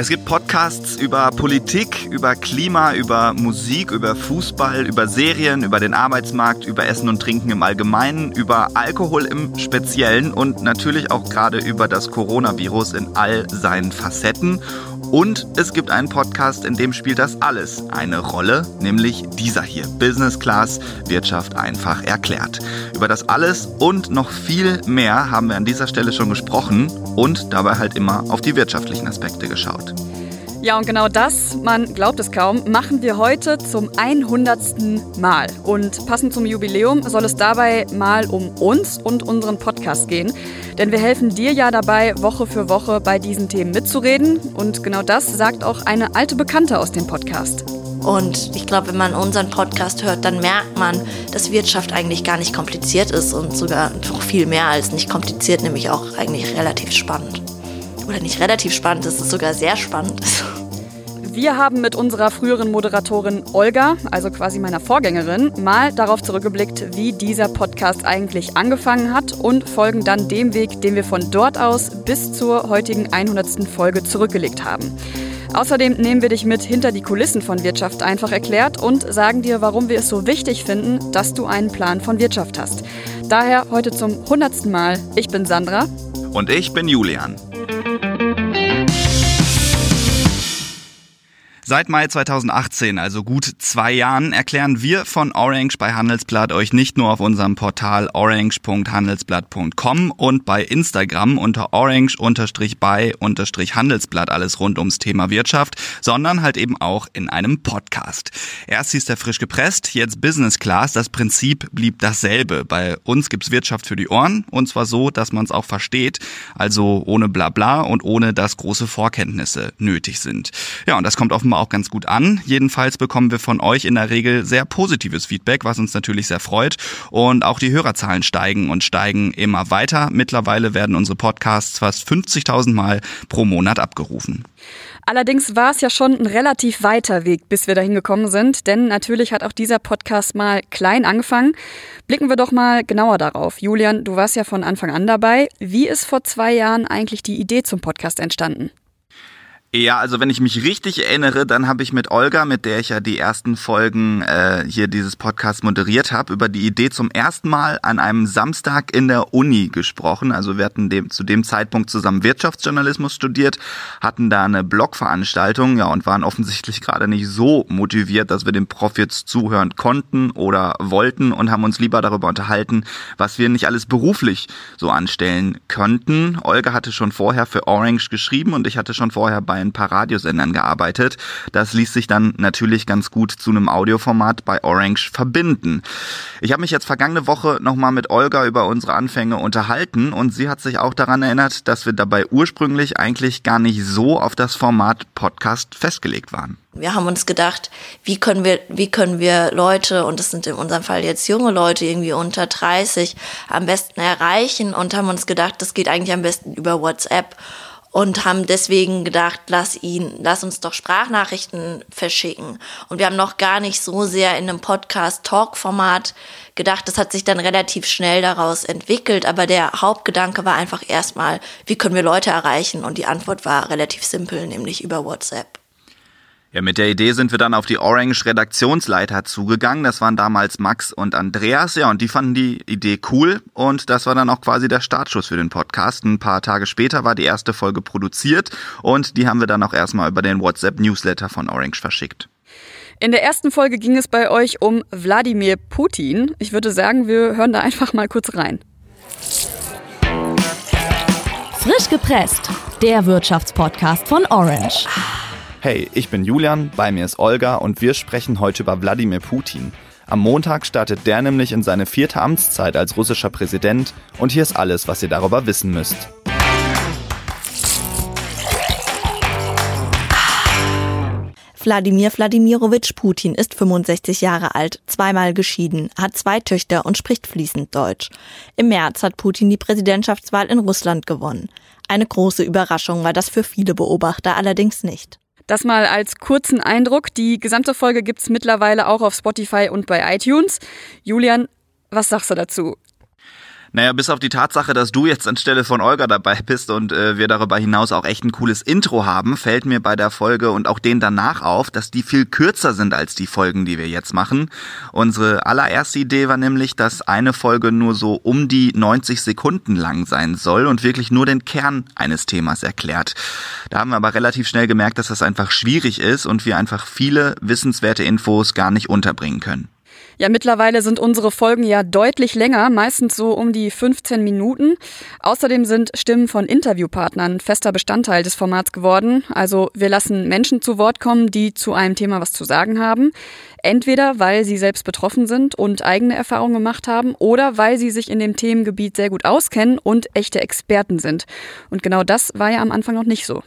Es gibt Podcasts über Politik, über Klima, über Musik, über Fußball, über Serien, über den Arbeitsmarkt, über Essen und Trinken im Allgemeinen, über Alkohol im Speziellen und natürlich auch gerade über das Coronavirus in all seinen Facetten. Und es gibt einen Podcast, in dem spielt das alles eine Rolle, nämlich dieser hier, Business Class, Wirtschaft einfach erklärt. Über das alles und noch viel mehr haben wir an dieser Stelle schon gesprochen und dabei halt immer auf die wirtschaftlichen Aspekte geschaut. Ja, und genau das, man glaubt es kaum, machen wir heute zum 100. Mal. Und passend zum Jubiläum soll es dabei mal um uns und unseren Podcast gehen. Denn wir helfen dir ja dabei, Woche für Woche bei diesen Themen mitzureden. Und genau das sagt auch eine alte Bekannte aus dem Podcast. Und ich glaube, wenn man unseren Podcast hört, dann merkt man, dass Wirtschaft eigentlich gar nicht kompliziert ist und sogar noch viel mehr als nicht kompliziert, nämlich auch eigentlich relativ spannend oder nicht relativ spannend, es ist sogar sehr spannend. Wir haben mit unserer früheren Moderatorin Olga, also quasi meiner Vorgängerin, mal darauf zurückgeblickt, wie dieser Podcast eigentlich angefangen hat und folgen dann dem Weg, den wir von dort aus bis zur heutigen 100. Folge zurückgelegt haben. Außerdem nehmen wir dich mit hinter die Kulissen von Wirtschaft einfach erklärt und sagen dir, warum wir es so wichtig finden, dass du einen Plan von Wirtschaft hast. Daher heute zum 100. Mal. Ich bin Sandra. Und ich bin Julian. Seit Mai 2018, also gut zwei Jahren, erklären wir von Orange bei Handelsblatt euch nicht nur auf unserem Portal orange.handelsblatt.com und bei Instagram unter orange-by-handelsblatt alles rund ums Thema Wirtschaft, sondern halt eben auch in einem Podcast. Erst hieß der frisch gepresst, jetzt Business Class. Das Prinzip blieb dasselbe. Bei uns gibt's Wirtschaft für die Ohren und zwar so, dass man es auch versteht, also ohne Blabla und ohne dass große Vorkenntnisse nötig sind. Ja, und das kommt offenbar auch ganz gut an. Jedenfalls bekommen wir von euch in der Regel sehr positives Feedback, was uns natürlich sehr freut. Und auch die Hörerzahlen steigen und steigen immer weiter. Mittlerweile werden unsere Podcasts fast 50.000 Mal pro Monat abgerufen. Allerdings war es ja schon ein relativ weiter Weg, bis wir dahin gekommen sind, denn natürlich hat auch dieser Podcast mal klein angefangen. Blicken wir doch mal genauer darauf. Julian, du warst ja von Anfang an dabei. Wie ist vor zwei Jahren eigentlich die Idee zum Podcast entstanden? Ja, also wenn ich mich richtig erinnere, dann habe ich mit Olga, mit der ich ja die ersten Folgen äh, hier dieses Podcast moderiert habe, über die Idee zum ersten Mal an einem Samstag in der Uni gesprochen. Also wir hatten dem, zu dem Zeitpunkt zusammen Wirtschaftsjournalismus studiert, hatten da eine Blogveranstaltung, ja, und waren offensichtlich gerade nicht so motiviert, dass wir dem Prof jetzt zuhören konnten oder wollten und haben uns lieber darüber unterhalten, was wir nicht alles beruflich so anstellen könnten. Olga hatte schon vorher für Orange geschrieben und ich hatte schon vorher bei ein paar Radiosendern gearbeitet. Das ließ sich dann natürlich ganz gut zu einem Audioformat bei Orange verbinden. Ich habe mich jetzt vergangene Woche nochmal mit Olga über unsere Anfänge unterhalten und sie hat sich auch daran erinnert, dass wir dabei ursprünglich eigentlich gar nicht so auf das Format Podcast festgelegt waren. Wir haben uns gedacht, wie können wir, wie können wir Leute, und das sind in unserem Fall jetzt junge Leute, irgendwie unter 30, am besten erreichen und haben uns gedacht, das geht eigentlich am besten über WhatsApp und haben deswegen gedacht, lass ihn, lass uns doch Sprachnachrichten verschicken. Und wir haben noch gar nicht so sehr in einem Podcast-Talk-Format gedacht. Das hat sich dann relativ schnell daraus entwickelt. Aber der Hauptgedanke war einfach erstmal, wie können wir Leute erreichen? Und die Antwort war relativ simpel, nämlich über WhatsApp. Ja, mit der Idee sind wir dann auf die Orange Redaktionsleiter zugegangen. Das waren damals Max und Andreas. Ja, und die fanden die Idee cool. Und das war dann auch quasi der Startschuss für den Podcast. Ein paar Tage später war die erste Folge produziert und die haben wir dann auch erstmal über den WhatsApp Newsletter von Orange verschickt. In der ersten Folge ging es bei euch um Wladimir Putin. Ich würde sagen, wir hören da einfach mal kurz rein. Frisch gepresst, der Wirtschaftspodcast von Orange. Hey, ich bin Julian, bei mir ist Olga und wir sprechen heute über Wladimir Putin. Am Montag startet der nämlich in seine vierte Amtszeit als russischer Präsident und hier ist alles, was ihr darüber wissen müsst. Wladimir Wladimirowitsch Putin ist 65 Jahre alt, zweimal geschieden, hat zwei Töchter und spricht fließend Deutsch. Im März hat Putin die Präsidentschaftswahl in Russland gewonnen. Eine große Überraschung war das für viele Beobachter allerdings nicht. Das mal als kurzen Eindruck. Die gesamte Folge gibt's mittlerweile auch auf Spotify und bei iTunes. Julian, was sagst du dazu? Naja, bis auf die Tatsache, dass du jetzt anstelle von Olga dabei bist und äh, wir darüber hinaus auch echt ein cooles Intro haben, fällt mir bei der Folge und auch den danach auf, dass die viel kürzer sind als die Folgen, die wir jetzt machen. Unsere allererste Idee war nämlich, dass eine Folge nur so um die 90 Sekunden lang sein soll und wirklich nur den Kern eines Themas erklärt. Da haben wir aber relativ schnell gemerkt, dass das einfach schwierig ist und wir einfach viele wissenswerte Infos gar nicht unterbringen können. Ja, mittlerweile sind unsere Folgen ja deutlich länger, meistens so um die 15 Minuten. Außerdem sind Stimmen von Interviewpartnern fester Bestandteil des Formats geworden. Also wir lassen Menschen zu Wort kommen, die zu einem Thema was zu sagen haben. Entweder weil sie selbst betroffen sind und eigene Erfahrungen gemacht haben oder weil sie sich in dem Themengebiet sehr gut auskennen und echte Experten sind. Und genau das war ja am Anfang noch nicht so.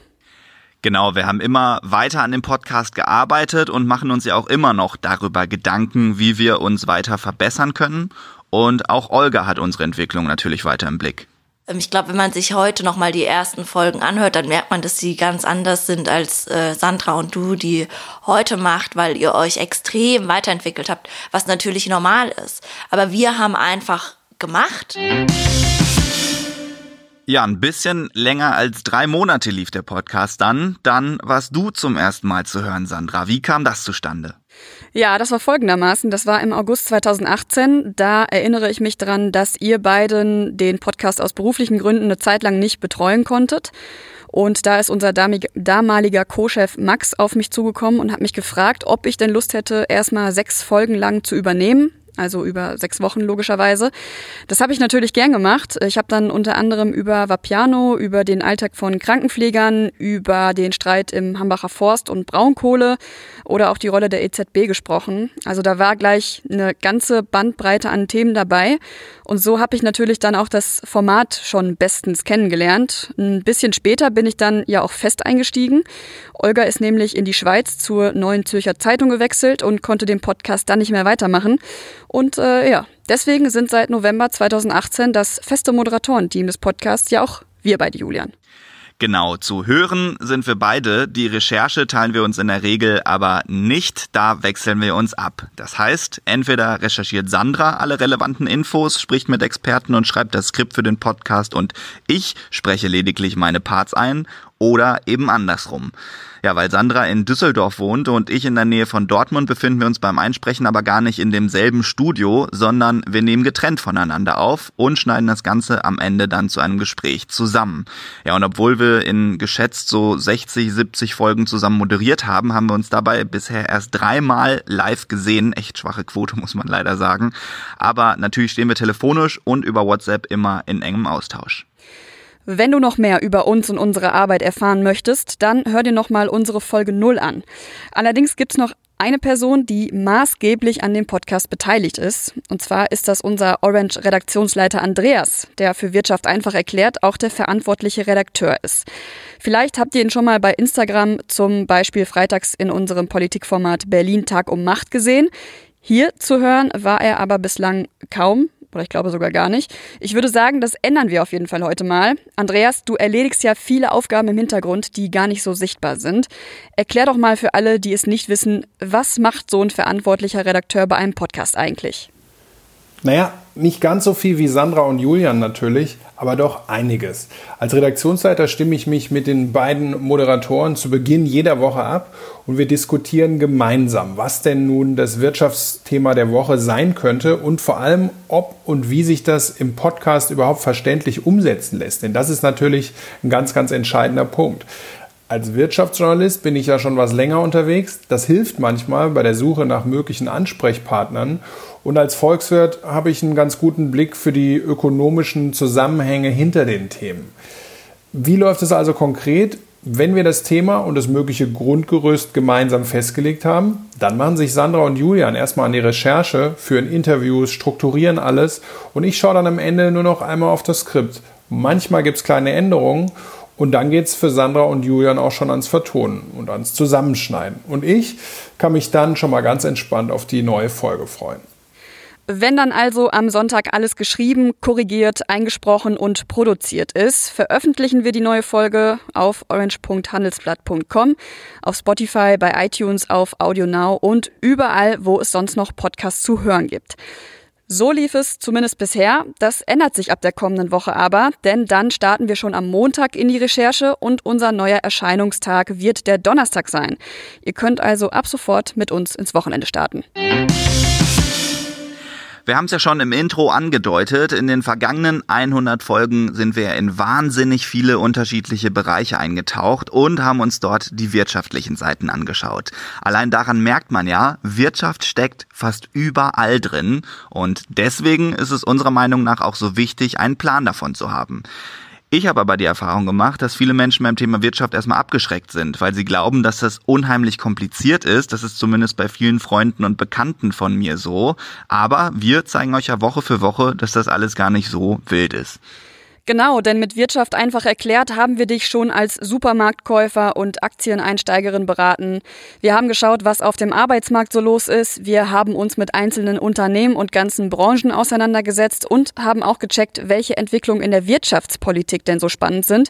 Genau, wir haben immer weiter an dem Podcast gearbeitet und machen uns ja auch immer noch darüber Gedanken, wie wir uns weiter verbessern können. Und auch Olga hat unsere Entwicklung natürlich weiter im Blick. Ähm, ich glaube, wenn man sich heute nochmal die ersten Folgen anhört, dann merkt man, dass sie ganz anders sind als äh, Sandra und du, die heute macht, weil ihr euch extrem weiterentwickelt habt, was natürlich normal ist. Aber wir haben einfach gemacht. Ja, ein bisschen länger als drei Monate lief der Podcast dann. Dann warst du zum ersten Mal zu hören, Sandra. Wie kam das zustande? Ja, das war folgendermaßen. Das war im August 2018. Da erinnere ich mich dran, dass ihr beiden den Podcast aus beruflichen Gründen eine Zeit lang nicht betreuen konntet. Und da ist unser damaliger Co-Chef Max auf mich zugekommen und hat mich gefragt, ob ich denn Lust hätte, erstmal sechs Folgen lang zu übernehmen also über sechs Wochen logischerweise. Das habe ich natürlich gern gemacht. Ich habe dann unter anderem über Vapiano, über den Alltag von Krankenpflegern, über den Streit im Hambacher Forst und Braunkohle oder auch die Rolle der EZB gesprochen. Also da war gleich eine ganze Bandbreite an Themen dabei. Und so habe ich natürlich dann auch das Format schon bestens kennengelernt. Ein bisschen später bin ich dann ja auch fest eingestiegen. Olga ist nämlich in die Schweiz zur Neuen Zürcher Zeitung gewechselt und konnte den Podcast dann nicht mehr weitermachen. Und äh, ja, deswegen sind seit November 2018 das feste Moderatorenteam des Podcasts ja auch wir beide, Julian. Genau, zu hören sind wir beide. Die Recherche teilen wir uns in der Regel aber nicht. Da wechseln wir uns ab. Das heißt, entweder recherchiert Sandra alle relevanten Infos, spricht mit Experten und schreibt das Skript für den Podcast und ich spreche lediglich meine Parts ein oder eben andersrum. Ja, weil Sandra in Düsseldorf wohnt und ich in der Nähe von Dortmund befinden wir uns beim Einsprechen aber gar nicht in demselben Studio, sondern wir nehmen getrennt voneinander auf und schneiden das Ganze am Ende dann zu einem Gespräch zusammen. Ja, und obwohl wir in geschätzt so 60, 70 Folgen zusammen moderiert haben, haben wir uns dabei bisher erst dreimal live gesehen. Echt schwache Quote, muss man leider sagen. Aber natürlich stehen wir telefonisch und über WhatsApp immer in engem Austausch. Wenn du noch mehr über uns und unsere Arbeit erfahren möchtest, dann hör dir nochmal unsere Folge 0 an. Allerdings gibt's noch eine Person, die maßgeblich an dem Podcast beteiligt ist. Und zwar ist das unser Orange-Redaktionsleiter Andreas, der für Wirtschaft einfach erklärt auch der verantwortliche Redakteur ist. Vielleicht habt ihr ihn schon mal bei Instagram zum Beispiel freitags in unserem Politikformat Berlin Tag um Macht gesehen. Hier zu hören war er aber bislang kaum. Oder ich glaube sogar gar nicht. Ich würde sagen, das ändern wir auf jeden Fall heute mal. Andreas, du erledigst ja viele Aufgaben im Hintergrund, die gar nicht so sichtbar sind. Erklär doch mal für alle, die es nicht wissen, was macht so ein verantwortlicher Redakteur bei einem Podcast eigentlich? Naja, nicht ganz so viel wie Sandra und Julian natürlich, aber doch einiges. Als Redaktionsleiter stimme ich mich mit den beiden Moderatoren zu Beginn jeder Woche ab und wir diskutieren gemeinsam, was denn nun das Wirtschaftsthema der Woche sein könnte und vor allem, ob und wie sich das im Podcast überhaupt verständlich umsetzen lässt. Denn das ist natürlich ein ganz, ganz entscheidender Punkt. Als Wirtschaftsjournalist bin ich ja schon was länger unterwegs. Das hilft manchmal bei der Suche nach möglichen Ansprechpartnern. Und als Volkswirt habe ich einen ganz guten Blick für die ökonomischen Zusammenhänge hinter den Themen. Wie läuft es also konkret? Wenn wir das Thema und das mögliche Grundgerüst gemeinsam festgelegt haben, dann machen sich Sandra und Julian erstmal an die Recherche, führen Interviews, strukturieren alles und ich schaue dann am Ende nur noch einmal auf das Skript. Manchmal gibt es kleine Änderungen und dann geht es für Sandra und Julian auch schon ans Vertonen und ans Zusammenschneiden. Und ich kann mich dann schon mal ganz entspannt auf die neue Folge freuen. Wenn dann also am Sonntag alles geschrieben, korrigiert, eingesprochen und produziert ist, veröffentlichen wir die neue Folge auf orange.handelsblatt.com, auf Spotify, bei iTunes, auf AudioNow und überall, wo es sonst noch Podcasts zu hören gibt. So lief es zumindest bisher. Das ändert sich ab der kommenden Woche aber, denn dann starten wir schon am Montag in die Recherche und unser neuer Erscheinungstag wird der Donnerstag sein. Ihr könnt also ab sofort mit uns ins Wochenende starten. Wir haben es ja schon im Intro angedeutet. In den vergangenen 100 Folgen sind wir in wahnsinnig viele unterschiedliche Bereiche eingetaucht und haben uns dort die wirtschaftlichen Seiten angeschaut. Allein daran merkt man ja, Wirtschaft steckt fast überall drin und deswegen ist es unserer Meinung nach auch so wichtig, einen Plan davon zu haben. Ich habe aber die Erfahrung gemacht, dass viele Menschen beim Thema Wirtschaft erstmal abgeschreckt sind, weil sie glauben, dass das unheimlich kompliziert ist. Das ist zumindest bei vielen Freunden und Bekannten von mir so. Aber wir zeigen euch ja Woche für Woche, dass das alles gar nicht so wild ist. Genau, denn mit Wirtschaft einfach erklärt haben wir dich schon als Supermarktkäufer und Aktieneinsteigerin beraten. Wir haben geschaut, was auf dem Arbeitsmarkt so los ist. Wir haben uns mit einzelnen Unternehmen und ganzen Branchen auseinandergesetzt und haben auch gecheckt, welche Entwicklungen in der Wirtschaftspolitik denn so spannend sind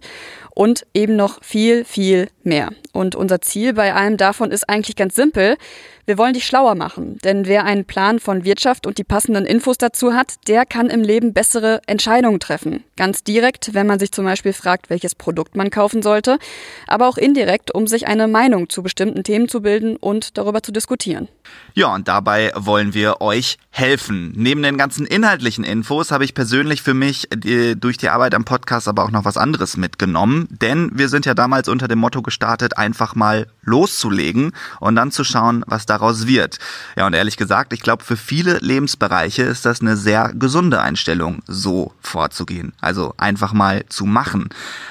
und eben noch viel, viel mehr. Und unser Ziel bei allem davon ist eigentlich ganz simpel. Wir wollen dich schlauer machen, denn wer einen Plan von Wirtschaft und die passenden Infos dazu hat, der kann im Leben bessere Entscheidungen treffen. Ganz direkt, wenn man sich zum Beispiel fragt, welches Produkt man kaufen sollte, aber auch indirekt, um sich eine Meinung zu bestimmten Themen zu bilden und darüber zu diskutieren. Ja, und dabei wollen wir euch helfen. Neben den ganzen inhaltlichen Infos habe ich persönlich für mich die, durch die Arbeit am Podcast aber auch noch was anderes mitgenommen, denn wir sind ja damals unter dem Motto gestartet, einfach mal loszulegen und dann zu schauen, was daraus wird. Ja, und ehrlich gesagt, ich glaube, für viele Lebensbereiche ist das eine sehr gesunde Einstellung, so vorzugehen. Also einfach mal zu machen.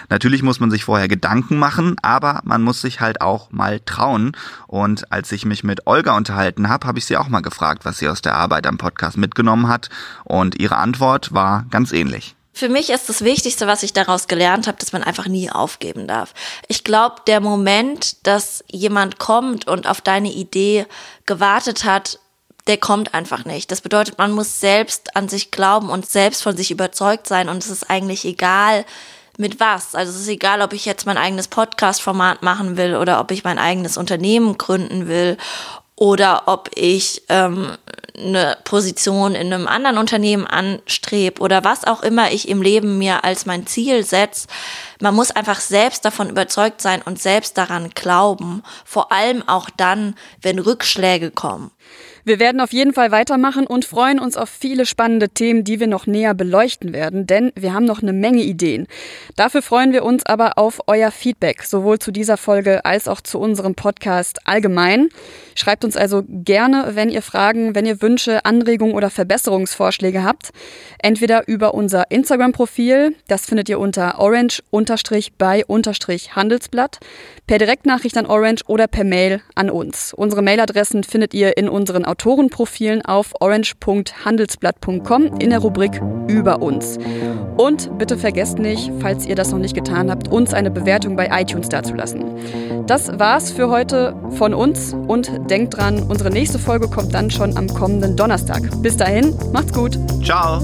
Natürlich muss man sich vorher Gedanken machen, aber man muss sich halt auch mal trauen. Und als ich mich mit Olga unterhalten habe, habe ich sie auch mal gefragt, was sie aus der Arbeit am Podcast mitgenommen hat. Und ihre Antwort war ganz ähnlich. Für mich ist das Wichtigste, was ich daraus gelernt habe, dass man einfach nie aufgeben darf. Ich glaube, der Moment, dass jemand kommt und auf deine Idee gewartet hat, der kommt einfach nicht. Das bedeutet, man muss selbst an sich glauben und selbst von sich überzeugt sein und es ist eigentlich egal, mit was. Also es ist egal, ob ich jetzt mein eigenes Podcast-Format machen will oder ob ich mein eigenes Unternehmen gründen will oder ob ich ähm, eine Position in einem anderen Unternehmen anstrebe oder was auch immer ich im Leben mir als mein Ziel setze. Man muss einfach selbst davon überzeugt sein und selbst daran glauben, vor allem auch dann, wenn Rückschläge kommen. Wir werden auf jeden Fall weitermachen und freuen uns auf viele spannende Themen, die wir noch näher beleuchten werden, denn wir haben noch eine Menge Ideen. Dafür freuen wir uns aber auf euer Feedback, sowohl zu dieser Folge als auch zu unserem Podcast allgemein. Schreibt uns also gerne, wenn ihr Fragen, wenn ihr Wünsche, Anregungen oder Verbesserungsvorschläge habt. Entweder über unser Instagram-Profil, das findet ihr unter orange-by-handelsblatt, per Direktnachricht an Orange oder per Mail an uns. Unsere Mailadressen findet ihr in unseren Autorenprofilen auf orange.handelsblatt.com in der Rubrik Über uns. Und bitte vergesst nicht, falls ihr das noch nicht getan habt, uns eine Bewertung bei iTunes dazulassen. Das war's für heute von uns und denkt dran, unsere nächste Folge kommt dann schon am kommenden Donnerstag. Bis dahin, macht's gut. Ciao.